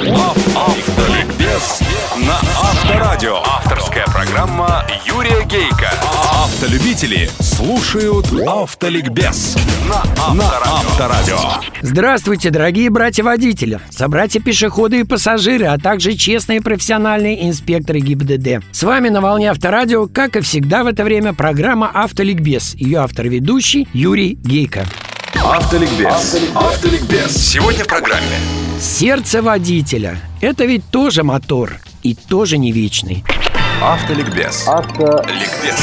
Автоликбез на Авторадио. Авторская программа Юрия Гейка. Автолюбители слушают Автоликбез на Авторадио. Здравствуйте, дорогие братья-водители, собратья-пешеходы и пассажиры, а также честные профессиональные инспекторы ГИБДД. С вами на волне Авторадио, как и всегда в это время, программа «Автоликбез». Ее автор-ведущий Юрий Гейко. Автоликбез. Автоликбез. Сегодня в программе. Сердце водителя – это ведь тоже мотор и тоже не вечный. Автоликбез. Автоликбез.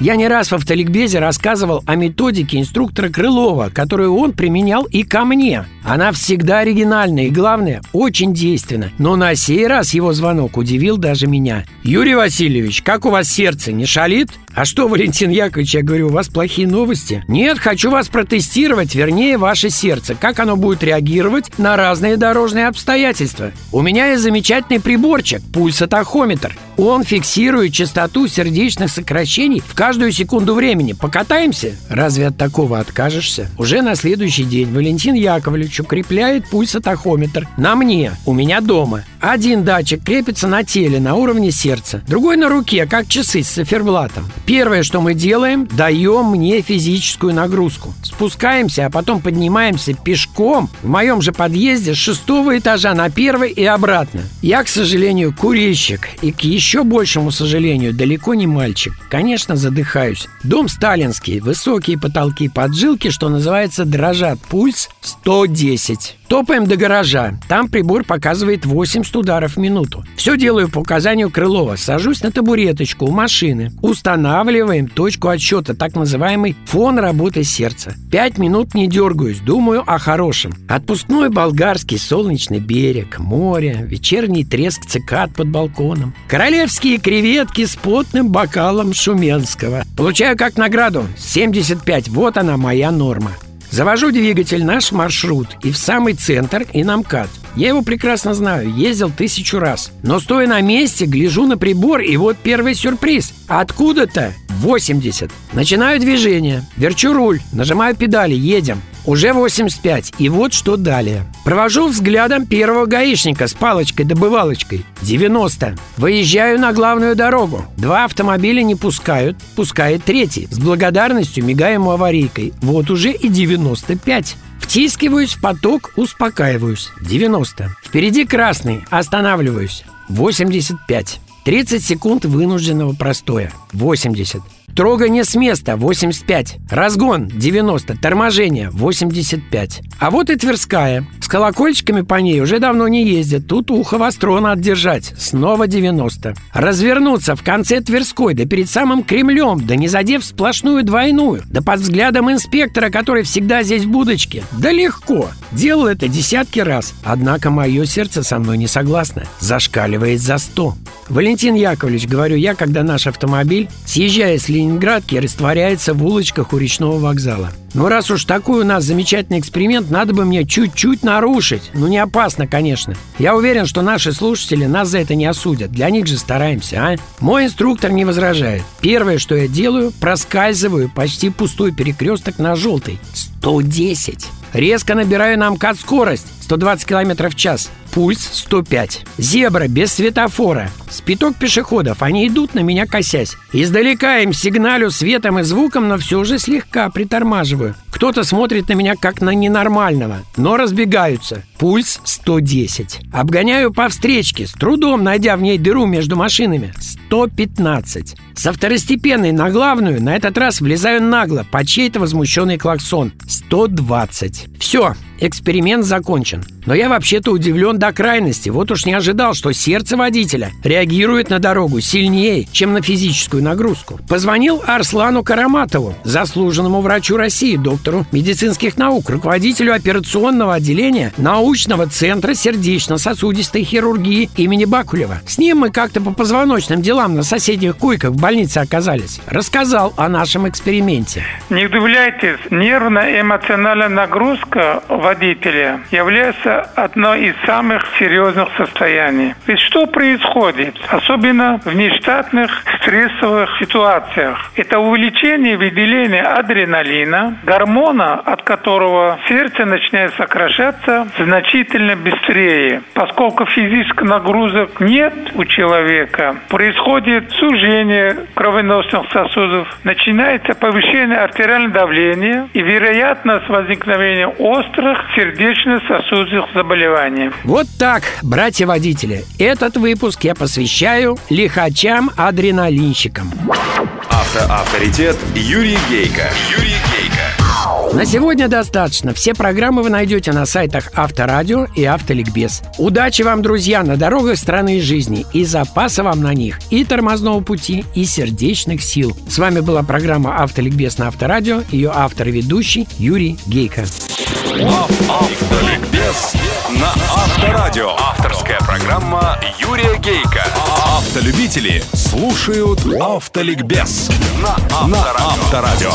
Я не раз в автоликбезе рассказывал о методике инструктора Крылова, которую он применял и ко мне. Она всегда оригинальна и, главное, очень действенна. Но на сей раз его звонок удивил даже меня. «Юрий Васильевич, как у вас сердце, не шалит?» «А что, Валентин Яковлевич, я говорю, у вас плохие новости?» «Нет, хочу вас протестировать, вернее, ваше сердце. Как оно будет реагировать на разные дорожные обстоятельства? У меня есть замечательный приборчик, пульсотахометр. Он фиксирует частоту сердечных сокращений в каждую секунду времени. Покатаемся? Разве от такого откажешься? Уже на следующий день Валентин Яковлевич укрепляет пульсотахометр на мне, у меня дома. Один датчик крепится на теле, на уровне сердца. Другой на руке, как часы с циферблатом. Первое, что мы делаем, даем мне физическую нагрузку. Спускаемся, а потом поднимаемся пешком в моем же подъезде с шестого этажа на первый и обратно. Я, к сожалению, курильщик и к еще большему сожалению далеко не мальчик. Конечно, задыхаюсь. Дом сталинский, высокие потолки, поджилки, что называется, дрожат. Пульс 110. Топаем до гаража. Там прибор показывает 80 ударов в минуту. Все делаю по указанию Крылова. Сажусь на табуреточку у машины. Устанавливаем точку отсчета, так называемый фон работы сердца. Пять минут не дергаюсь, думаю о хорошем. Отпускной болгарский солнечный берег, море, вечерний треск цикад под балконом. Королевские креветки с потным бокалом шуменского. Получаю как награду 75. Вот она моя норма. Завожу двигатель, наш маршрут и в самый центр и на МКАД. Я его прекрасно знаю, ездил тысячу раз. Но стоя на месте, гляжу на прибор, и вот первый сюрприз. Откуда-то 80. Начинаю движение, верчу руль, нажимаю педали, едем. Уже 85. И вот что далее. Провожу взглядом первого гаишника с палочкой-добывалочкой. 90. Выезжаю на главную дорогу. Два автомобиля не пускают. Пускает третий. С благодарностью мигаю ему аварийкой. Вот уже и 95. Втискиваюсь в поток, успокаиваюсь. 90. Впереди красный. Останавливаюсь. 85. 30 секунд вынужденного простоя. 80. Трогание с места 85. Разгон 90. Торможение 85. А вот и Тверская. Колокольчиками по ней уже давно не ездят. Тут ухо востро надо держать. Снова 90. Развернуться в конце Тверской, да перед самым Кремлем, да не задев сплошную двойную, да под взглядом инспектора, который всегда здесь в будочке. Да легко. Делал это десятки раз. Однако мое сердце со мной не согласно. Зашкаливает за 100. Валентин Яковлевич, говорю я, когда наш автомобиль, съезжая с Ленинградки, растворяется в улочках у речного вокзала. Ну, раз уж такой у нас замечательный эксперимент, надо бы мне чуть-чуть нарушить. Ну, не опасно, конечно. Я уверен, что наши слушатели нас за это не осудят. Для них же стараемся, а? Мой инструктор не возражает. Первое, что я делаю, проскальзываю почти пустой перекресток на желтый. 110. Резко набираю на МКАД скорость 120 км в час. Пульс 105. Зебра без светофора. Спиток пешеходов. Они идут на меня косясь. Издалека им сигналю светом и звуком, но все же слегка притормаживаю. Кто-то смотрит на меня как на ненормального, но разбегаются. Пульс 110. Обгоняю по встречке, с трудом найдя в ней дыру между машинами. 115. Со второстепенной на главную на этот раз влезаю нагло по чей-то возмущенный клаксон. 120. Все, эксперимент закончен. Но я вообще-то удивлен до крайности. Вот уж не ожидал, что сердце водителя реагирует на дорогу сильнее, чем на физическую нагрузку. Позвонил Арслану Караматову, заслуженному врачу России, доктору медицинских наук, руководителю операционного отделения научного центра сердечно-сосудистой хирургии имени Бакулева. С ним мы как-то по позвоночным делам на соседних койках в больнице оказались. Рассказал о нашем эксперименте. Не удивляйтесь, нервно-эмоциональная нагрузка в водителя является одно из самых серьезных состояний. Ведь что происходит, особенно в нештатных стрессовых ситуациях? Это увеличение выделения адреналина, гормона, от которого сердце начинает сокращаться значительно быстрее. Поскольку физических нагрузок нет у человека, происходит сужение кровеносных сосудов, начинается повышение артериального давления и вероятность возникновения острых сердечно-сосудистых заболеваний. Вот так, братья-водители, этот выпуск я посвящаю лихачам-адреналинщикам. Автоавторитет Юрий Гейка. Юрий Гейка. На сегодня достаточно. Все программы вы найдете на сайтах Авторадио и Автоликбез. Удачи вам, друзья, на дорогах страны и жизни. И запаса вам на них, и тормозного пути, и сердечных сил. С вами была программа Автоликбез на Авторадио. Ее автор и ведущий Юрий Гейка. Автоликбез на Авторадио. Авторская программа Юрия Гейка. Автолюбители слушают Автоликбез на Авторадио.